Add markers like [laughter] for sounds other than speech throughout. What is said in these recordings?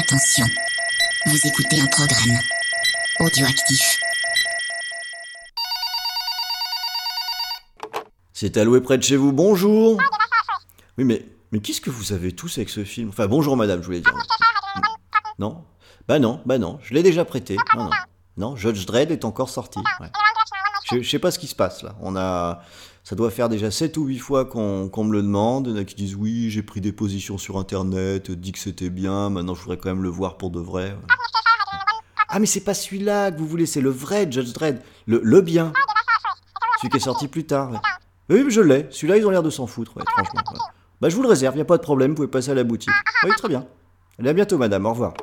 Attention, vous écoutez un programme audioactif. C'est alloué près de chez vous, bonjour Oui, mais, mais qu'est-ce que vous avez tous avec ce film? Enfin, bonjour madame, je voulais dire. Non? Bah non, bah non, je l'ai déjà prêté. Non, non. Non, Judge Dredd est encore sorti. Je, je sais pas ce qui se passe là. On a, ça doit faire déjà 7 ou 8 fois qu'on me le demande. Il y en a qui disent oui, j'ai pris des positions sur internet, dit que c'était bien, maintenant je voudrais quand même le voir pour de vrai. Ah, mais c'est pas celui-là que vous voulez, c'est le vrai Judge Dredd, le, le bien. Celui qui est sorti plus tard. ouais. Oui, mais je l'ai. Celui-là, ils ont l'air de s'en foutre, ouais, franchement. ouais. Bah, je vous le réserve, y a pas de problème, vous pouvez passer à la boutique. Oui, très bien. Allez, à bientôt, madame, au revoir.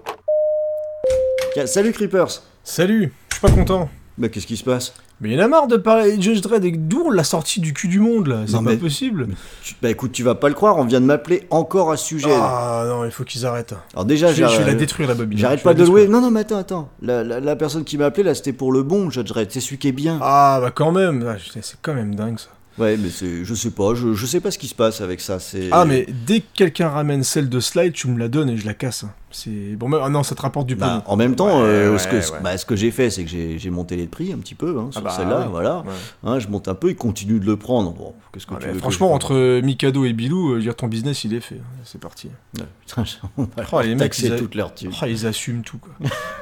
Tiens, salut, Creepers. Salut, je suis pas content. Bah, qu'est-ce qui se passe? Mais il en a marre de parler de Judge Dredd et d'où l'a sorti du cul du monde là, c'est pas mais- possible. Tu- Bah, écoute, tu vas pas le croire, on vient de m'appeler encore à ce sujet. Ah non, il faut qu'ils arrêtent. Alors, déjà, Je vais, je vais la détruire la bobine. J'arrête pas de louer. Non, non, mais attends, attends. La, la- la personne qui m'a appelé, là, c'était pour le bon Judge Dredd. C'est celui qui est bien. Ah bah quand même, Ah, c'est quand même dingue ça. Ouais, mais c'est, je sais pas, je, je sais pas ce qui se passe avec ça. C'est. Ah mais dès que quelqu'un ramène celle de Slide, tu me la donnes et je la casse. C'est bon, mais ah non, ça te rapporte du Bah, pognon. en même temps, Ouais, euh, ouais, ce, que, ouais. bah, ce que j'ai fait, c'est que j'ai, j'ai monté les prix un petit peu hein, sur Ah bah, celle-là, ouais. voilà. Ouais. Hein, je monte un peu, il continue de le prendre. Bon, qu'est-ce que Ouais, tu veux que franchement, entre Mikado et Bilou, euh, dire, ton business il est fait. hein. C'est parti. putain, on Oh, les mecs, ils a-. Ah, ils assument tout quoi.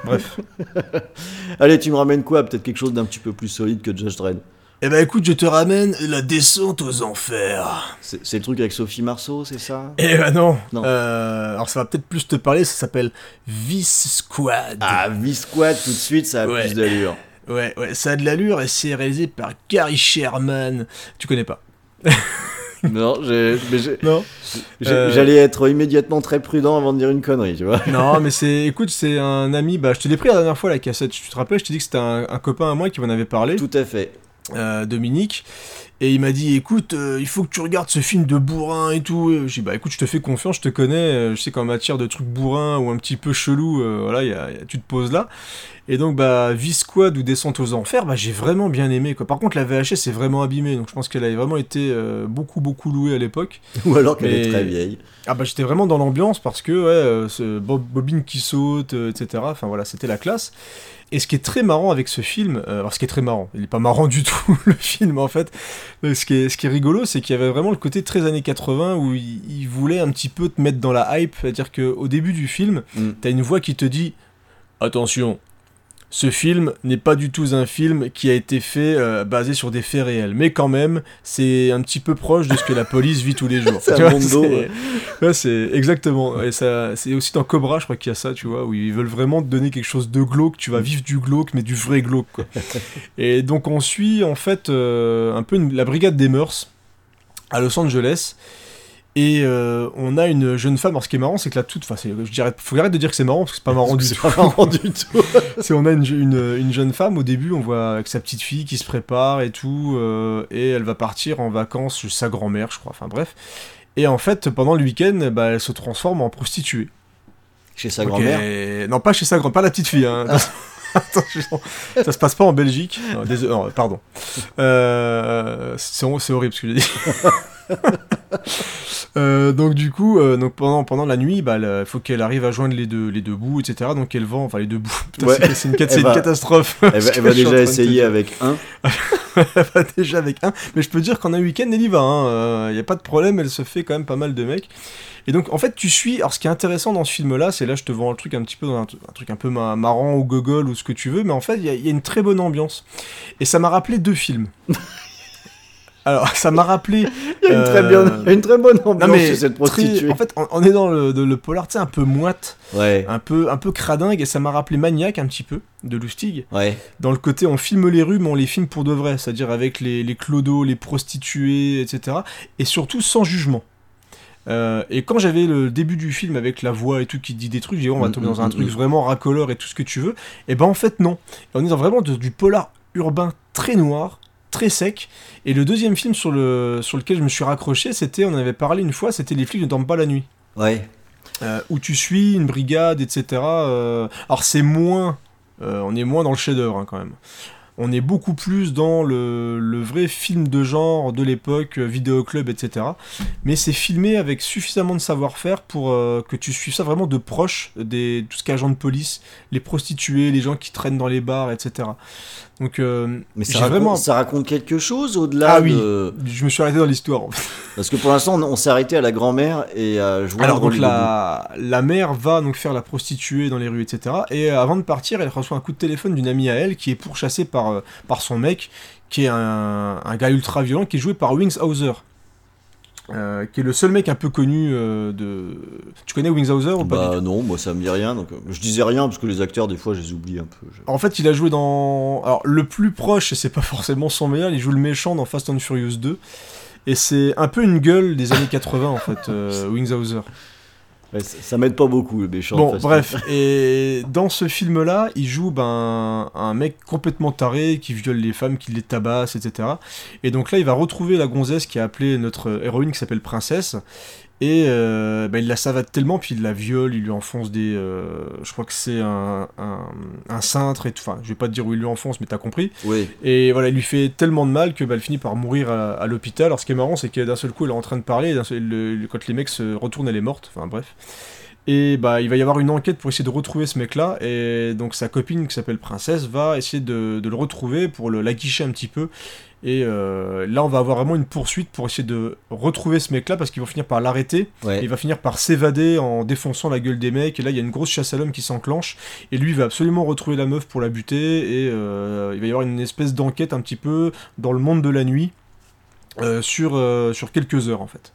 Bref. [laughs] Allez, tu me ramènes quoi? Peut-être quelque chose d'un petit peu plus solide que Judge Dredd. Eh ben écoute, je te ramène la descente aux enfers. C'est, le truc avec Sophie Marceau, c'est ça? Eh ben non. Non. Euh, alors ça va peut-être plus te parler, ça s'appelle Vice Squad. Ah, V-Squad, tout de suite, ça a Ouais. plus d'allure. Ouais, ouais, ça a de l'allure et c'est réalisé par Gary Sherman. Tu connais pas [laughs] non, Euh. j'allais être immédiatement très prudent avant de dire une connerie, tu vois. [laughs] non, mais c'est, [laughs] écoute, c'est un ami. Bah, je te l'ai pris la dernière fois la cassette. Tu te rappelles Je t'ai dit que c'était un, un copain à moi qui m'en avait parlé, Tout à fait. Euh, Dominique. Et il m'a dit, écoute, euh, il faut que tu regardes ce film de bourrin et tout. J'ai dit, bah écoute, je te fais confiance, je te connais. euh, Je sais qu'en matière de trucs bourrins ou un petit peu chelou, euh, voilà, y a- y a- tu te poses là. Et donc, bah, V-Squad ou Descente aux Enfers, bah, j'ai vraiment bien aimé. Quoi. Par contre, la VHS est vraiment abîmée. Donc, je pense qu'elle avait vraiment été euh, beaucoup, beaucoup louée à l'époque. [laughs] Ou alors qu'elle est très vieille. Ah bah j'étais vraiment dans l'ambiance parce que ouais, euh, ce bob- bobine qui saute, euh, etc. Enfin voilà, c'était la classe. Et ce qui est très marrant avec ce film, euh, alors ce qui est très marrant, il est pas marrant du tout [laughs] le film en fait. Mais ce qui est, ce qui est rigolo, c'est qu'il y avait vraiment le côté très années 80 où il, il voulait un petit peu te mettre dans la hype, c'est-à-dire qu'au début du film, Mm. t'as une voix qui te dit attention. Ce film n'est pas du tout un film qui a été fait euh, basé sur des faits réels, mais quand même, c'est un petit peu proche de ce que la police vit tous les jours. [laughs] C'est un ouais. Ouais, c'est exactement. Et ça, c'est aussi dans Cobra, je crois qu'il y a ça, tu vois, où ils veulent vraiment te donner quelque chose de glauque. Tu vas vivre du glauque, mais du vrai glauque, quoi. [laughs] et donc on suit en fait euh, un peu une- la brigade des mœurs à Los Angeles. Et euh, on a une jeune femme. Alors ce qui est marrant, c'est que la toute, enfin, je dirais, faut arrêter de dire que c'est marrant parce que c'est pas marrant du C'est tout. pas marrant du tout. [laughs] C'est on a une, une, une jeune femme au début, on voit avec sa petite fille qui se prépare et tout, euh, et elle va partir en vacances chez sa grand-mère, je crois. Enfin bref. Et en fait, pendant le week-end, bah, elle se transforme en prostituée. Chez sa grand-mère. Non, pas chez sa grand, pas la petite fille. Hein. [laughs] Attention, ça se passe pas en Belgique. Non, désolé, non, pardon. Euh, c'est c'est horrible ce que j'ai dit. [laughs] [laughs] Euh, donc du coup, euh, donc pendant, pendant la nuit, bah, il faut qu'elle arrive à joindre les deux, les deux bouts, etc. Donc elle vend, enfin les deux bouts. [laughs] Ouais. c'est- une, cat- c'est Elle une va- catastrophe. Elle va, [laughs] elle déjà de essayer avec un. elle va déjà avec un. Mais je peux dire qu'en un week-end, elle y va. Il n'y a pas de problème, elle se fait quand même pas mal de mecs. Et donc, en fait, tu suis. Alors, ce qui est intéressant dans ce film-là, c'est là, je te vends le truc un petit peu dans un, un truc un peu ma- marrant ou gogol ou ce que tu veux, mais en fait, il y, a- il y a une très bonne ambiance. Et ça m'a rappelé deux films. Alors, ça m'a rappelé. [laughs] Il y a une, très, euh, bien, une très bonne ambiance Non mais chez cette très- prostituée. en fait, on, on est dans le, de- le polar, tu sais, un peu moite, Ouais, un peu, un peu cradingue, et ça m'a rappelé Maniac un petit peu de Lustig ouais. dans le côté on filme les rues mais on les filme pour de vrai, c'est-à-dire avec les, les clodos, les prostituées, etc. Et surtout sans jugement. Euh, et quand j'avais le début du film avec la voix et tout qui dit des trucs, j'ai dit on va Mm, tomber dans mm, un mm, truc vraiment racoleur et tout ce que tu veux. Et ben en fait non. Et on est dans vraiment de- du polar urbain très noir, très sec. Et le deuxième film sur, le, sur lequel je me suis raccroché, c'était, on en avait parlé une fois, c'était Les flics ne dorment pas la nuit. Ouais. Euh, où tu suis une brigade, etc. euh, alors c'est moins, euh, on est moins dans le chef-d'œuvre hein, quand même. On est beaucoup plus dans le, le vrai film de genre de l'époque, euh, vidéoclub, etc. Mais c'est filmé avec suffisamment de savoir-faire pour euh, que tu suives ça vraiment de proche, des, tout ce agent de police, les prostituées, les gens qui traînent dans les bars, etc. Donc, euh, Mais ça raconte, vraiment. ça raconte quelque chose au-delà Ah oui, de... je me suis arrêté dans l'histoire. en fait. Parce que pour l'instant, on, on s'est arrêté à la grand-mère et à jouer Alors donc la, la mère va donc faire la prostituée dans les rues, etc. Et avant de partir, elle reçoit un coup de téléphone d'une amie à elle qui est pourchassée par, euh, par son mec, qui est un, un gars ultra violent, qui est joué par Wings Hauser. Euh, qui est le seul mec un peu connu euh, de... Tu connais Wings Hauser ou pas Bah non, moi ça me dit rien. Donc, euh, je disais rien parce que les acteurs, des fois, je les oublie un peu. Je- En fait, il a joué dans... Alors, le plus proche, et c'est pas [laughs] forcément son meilleur, il joue le méchant dans Fast and Furious 2. Et c'est un peu une gueule des années 80, en fait, euh, [laughs] Wings Hauser. Ouais, ça ça m'aide pas beaucoup, le méchant. Bon, bref, [laughs] et dans ce film-là, il joue ben, un mec complètement taré qui viole les femmes, qui les tabasse, etc. Et donc là, il va retrouver la gonzesse qui a appelé notre héroïne qui s'appelle Princesse. Et euh, ben, il la savate tellement, puis il la viole, il lui enfonce des. euh, je crois que c'est un, un, un cintre et tout. Enfin, je vais pas te dire où il lui enfonce, mais t'as compris. Oui, Et voilà, il lui fait tellement de mal que bah, elle finit par mourir à, à l'hôpital. Alors ce qui est marrant, c'est que d'un seul coup, elle est en train de parler, et seul- le- quand les mecs se retournent, elle est morte. Enfin bref. Et bah, il va y avoir une enquête pour essayer de retrouver ce mec-là. Et donc sa copine qui s'appelle Princesse va essayer de, de le retrouver pour l'aguicher un petit peu. Et euh, là, on va avoir vraiment une poursuite pour essayer de retrouver ce mec-là parce qu'ils vont finir par l'arrêter. ouais. Il va finir par s'évader en défonçant la gueule des mecs. Et là, il y a une grosse chasse à l'homme qui s'enclenche. Et lui, il va absolument retrouver la meuf pour la buter. Et euh, il va y avoir une espèce d'enquête un petit peu dans le monde de la nuit. Euh, sur, euh, sur quelques heures en fait.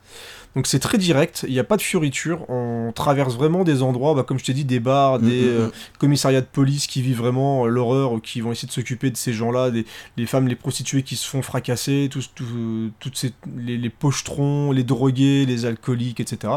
Donc c'est très direct, il n'y a pas de fioriture, on traverse vraiment des endroits, bah, comme je t'ai dit, des bars, Mm, des mm, euh, mm. commissariats de police qui vivent vraiment euh, l'horreur, ou qui vont essayer de s'occuper de ces gens-là, des, les femmes, les prostituées qui se font fracasser, tous, tous- toutes ces, les, les pochetrons, les drogués, les alcooliques, etc.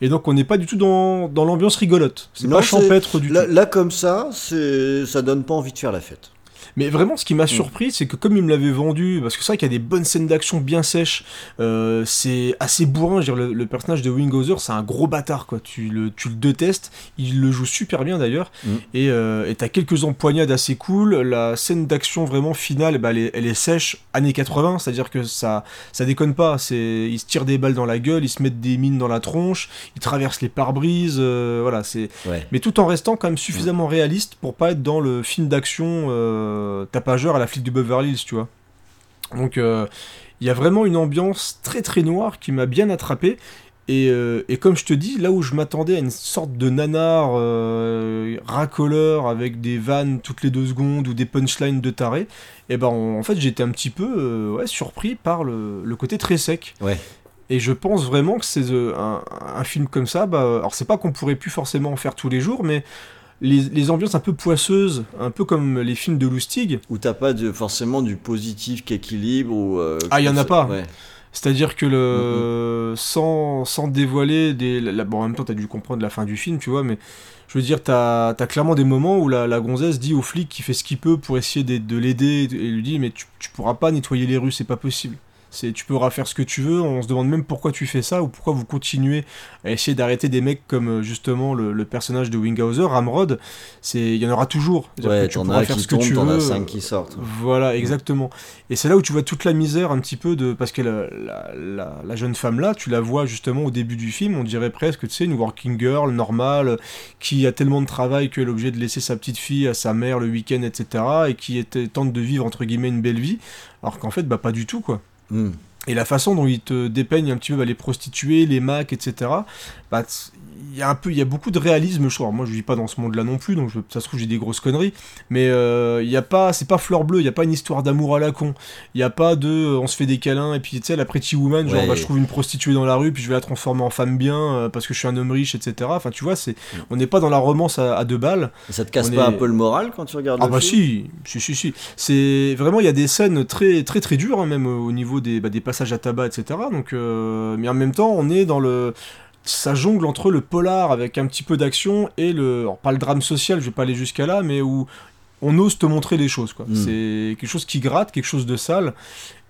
Et donc on n'est pas du tout dans, dans l'ambiance rigolote, c'est pas champêtre du Là, tout. là, comme ça, ça donne pas envie de faire la fête. Mais vraiment, ce qui Mm. m'a surpris, c'est que comme il me l'avait vendu, parce que c'est vrai qu'il y a des bonnes scènes d'action bien sèches, euh, c'est assez bourrin. Je veux dire, le, le personnage de Winghoser, c'est un gros bâtard, quoi. Tu le, tu le détestes. Il le joue super bien d'ailleurs. Mm. Et euh, t'as quelques empoignades assez cool. La scène d'action vraiment finale, bah, elle, est, elle est sèche, années 80, c'est-à-dire que ça, ça déconne pas. C'est, ils se tirent des balles dans la gueule, ils se mettent des mines dans la tronche, ils traversent les pare-brises. euh, voilà, c'est Ouais. mais tout en restant quand même suffisamment réaliste pour pas être dans le film d'action euh, tapageur à la flic du Beverly Hills, tu vois. Donc euh, il y a vraiment une ambiance très très noire qui m'a bien attrapé. Et, euh, et comme je te dis, là où je m'attendais à une sorte de nanar euh, racoleur avec des vannes toutes les deux secondes ou des punchlines de taré, et ben en, en fait j'étais un petit peu euh, ouais, surpris par le, le côté très sec. Ouais. Et je pense vraiment que c'est euh, un, un film comme ça. Bah, alors c'est pas qu'on pourrait plus forcément en faire tous les jours, mais les, les ambiances un peu poisseuses, un peu comme les films de Lustig. Où t'as pas de, forcément du positif qui équilibre ou... euh, Ah, y en a pas. Ouais. C'est-à-dire que le sans, sans dévoiler des. la- bon, en même temps, t'as dû comprendre la fin du film, tu vois, mais je veux dire, t'as as clairement des moments où la, la gonzesse dit au flic qui fait ce qu'il peut pour essayer de, de l'aider et lui dit Mais tu, tu pourras pas nettoyer les rues, c'est pas possible. C'est, tu pourras faire ce que tu veux, on se demande même pourquoi tu fais ça ou pourquoi vous continuez à essayer d'arrêter des mecs comme euh, justement le, le personnage de Winghauser, Ramrod. C'est, il y en aura toujours. Ouais, que tu pourras faire ce que tu veux. as cinq qui sortent. Voilà, exactement. Et c'est là où tu vois toute la misère un petit peu de... Parce que la, la, la- la jeune femme là, tu la vois justement au début du film, on dirait presque, tu sais, une working girl normale, qui a tellement de travail qu'elle est obligée de laisser sa petite fille à sa mère le week-end, etc. Et qui était, tente de vivre, entre guillemets, une belle vie. Alors qu'en fait, bah pas du tout, quoi. Et la façon dont ils te dépeignent un petit peu bah, les prostituées, les macs, etc. il y a un peu, il y a beaucoup de réalisme, je. Alors, moi, je vis pas dans ce monde-là non plus, donc je, ça se trouve j'ai des grosses conneries. Mais euh, il y a pas, c'est pas fleur bleue. Il y a pas une histoire d'amour à la con. Il y a pas de, euh, on se fait des câlins et puis tu sais la Pretty Woman, genre Ouais. bah, je trouve une prostituée dans la rue puis je vais la transformer en femme bien euh, parce que je suis un homme riche, etc. Enfin, tu vois, c'est, on n'est pas dans la romance à, à deux balles. Et ça te casse On pas est- un peu le moral quand tu regardes Ah le bah film? si, si, si, si. C'est vraiment, il y a des scènes très, très, très dures, hein, même euh, au niveau des, bah, des passages à tabac, etc. Donc, euh, mais en même temps, on est dans le... Ça jongle entre le polar avec un petit peu d'action et le... Alors, pas le drame social, je vais pas aller jusqu'à là, mais où on ose te montrer les choses, quoi. Mm. C'est quelque chose qui gratte, quelque chose de sale,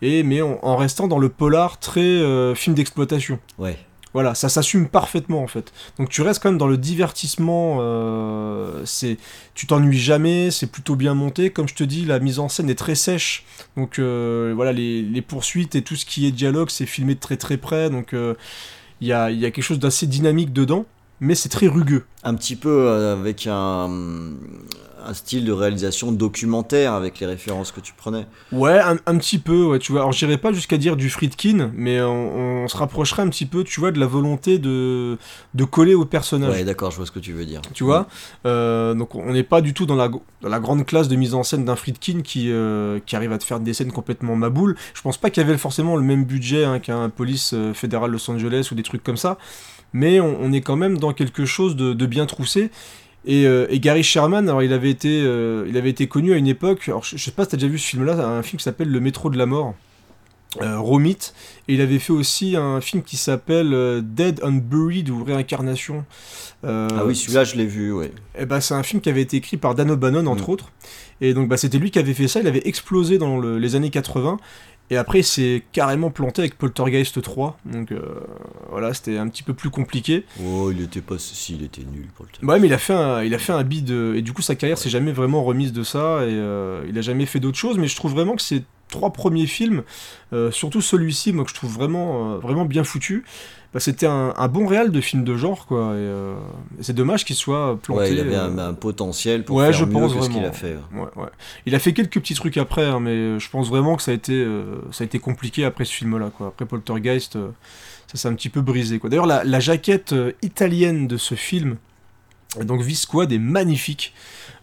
et mais en, en restant dans le polar très euh, film d'exploitation. Ouais. Voilà, ça s'assume parfaitement en fait. Donc tu restes quand même dans le divertissement. euh, c'est, tu t'ennuies jamais, c'est plutôt bien monté. Comme je te dis, la mise en scène est très sèche. Donc euh, voilà, les, les poursuites et tout ce qui est dialogue, c'est filmé de très très près. Donc il y, a, quelque chose d'assez dynamique dedans, mais c'est très rugueux. Un petit peu euh, avec un, un style de réalisation documentaire avec les références que tu prenais. Ouais, un, un petit peu, ouais, tu vois. Alors, j'irais pas jusqu'à dire du Friedkin, mais on, on se rapprocherait un petit peu, tu vois, de la volonté de, de coller au personnage. Ouais, d'accord, je vois ce que tu veux dire. Tu vois Euh, Donc, on n'est pas du tout dans la, dans la grande classe de mise en scène d'un Friedkin qui, euh, qui arrive à te faire des scènes complètement maboules. Je pense pas qu'il y avait forcément le même budget hein, qu'un police fédéral Los Angeles ou des trucs comme ça, mais on, est quand même dans quelque chose de, bien troussé. Et, euh, et Gary Sherman, alors il avait été, euh, il avait été connu à une époque. Alors je, je sais pas si t'as déjà vu ce film-là, un film qui s'appelle Le métro de la mort. Euh, Romit et il avait fait aussi un film qui s'appelle euh, Dead and Buried ou Réincarnation. Euh, Ah oui, celui-là, je l'ai vu, ouais. eh ben, c'est un film qui avait été écrit par Dan O'Bannon, entre Mm. autres. Et donc, bah, c'était lui qui avait fait ça. Il avait explosé dans le- les années 80. Et après, il s'est carrément planté avec Poltergeist 3. Donc, voilà, c'était un petit peu plus compliqué. Oh, il était pas. Si, il était nul pour le temps. Ouais, mais il a fait un, il a fait un bid. Et du coup, sa carrière s'est jamais vraiment remise de ça. Et il a jamais fait d'autres choses. Mais je trouve vraiment que ces trois premiers films, euh, surtout celui-ci, moi, que je trouve vraiment, euh, vraiment bien foutu, bah, c'était un, un bon réal de film de genre, quoi. Et, euh, et c'est dommage qu'il soit planté. Ouais, il avait un, un potentiel pour ouais, faire je mieux pense que ce qu'il a fait. Ouais. Il a fait quelques petits trucs après, hein, mais je pense vraiment que ça a été, ça a été compliqué après ce film-là. Quoi. Après Poltergeist, ça s'est un petit peu brisé. Quoi. D'ailleurs, la, la jaquette italienne de ce film, donc V-Squad, est magnifique.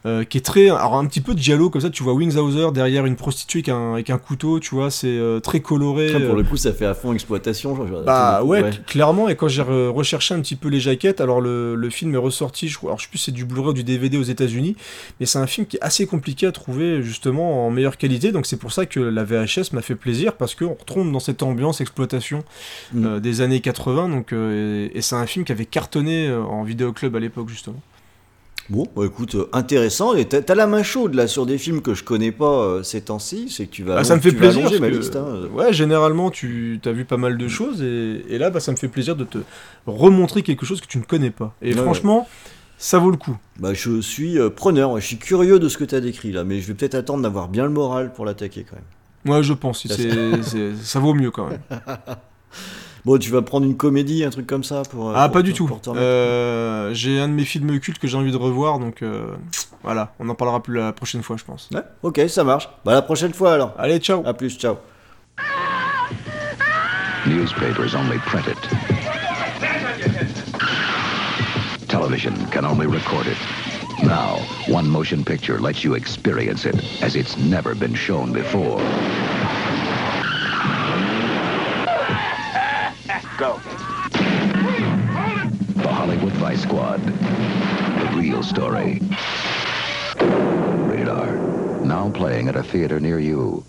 Euh, qui est très. Alors, un petit peu de giallo, comme ça, tu vois Wingshauser derrière une prostituée avec un, avec un couteau, tu vois, c'est euh, très coloré. Pour euh, le coup, ça fait à fond exploitation. je- bah ouais, cl- clairement, et quand j'ai re- recherché un petit peu les jaquettes, alors le, le film est ressorti, je crois, alors je sais plus si c'est du Blu-ray ou du DVD aux États-Unis, mais c'est un film qui est assez compliqué à trouver justement en meilleure qualité, donc c'est pour ça que la VHS m'a fait plaisir, parce qu'on retombe dans cette ambiance exploitation Mm. des années 80, donc, et, et c'est un film qui avait cartonné en vidéoclub à l'époque justement. Bon, bah écoute, euh, intéressant. Et t'as la main chaude là sur des films que je connais pas euh, ces temps-ci. C'est que tu vas. Bah, ça me tu fait plaisir. allonger ma liste. hein. Ouais, généralement, tu as vu pas mal de choses, et, et là, bah, ça me fait plaisir de te remontrer quelque chose que tu ne connais pas. Et Ouais, franchement, ça vaut le coup. Bah, je suis euh, preneur. Je suis curieux de ce que t'as décrit là, mais je vais peut-être attendre d'avoir bien le moral pour l'attaquer quand même. Ouais, je pense. Ça vaut mieux quand même. [laughs] Bon, tu vas prendre une comédie, un truc comme ça pour. euh, Ah, pour pas du tout. pour. Euh, J'ai un de mes films cultes que j'ai envie de revoir, donc euh, voilà, on en parlera plus la prochaine fois, je pense. Ouais, ok, ça marche. Bah, la prochaine fois alors. Allez, ciao À plus, ciao. Newspapers only print it. Television can only record it. Now, one motion picture lets you experience it as it's never been shown before. Go. The Hollywood Vice Squad. The real story. Rated R. Now playing at a theater near you.